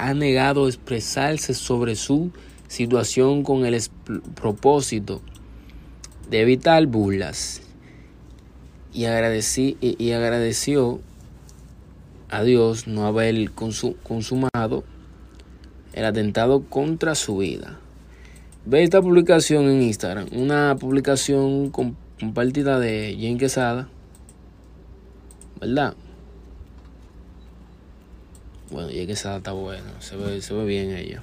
Ha negado expresarse sobre su situación con el propósito de evitar burlas y, agradecí, y, agradeció a Dios no haber consumado el atentado contra su vida. Ve esta publicación en Instagram, una publicación compartida de Jen Quesada, ¿verdad? Bueno, y es que esa está buena, se ve, se ve bien ella.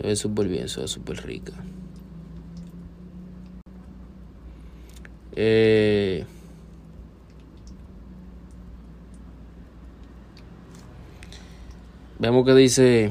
Se ve súper bien, se ve súper rica. Eh, vemos que dice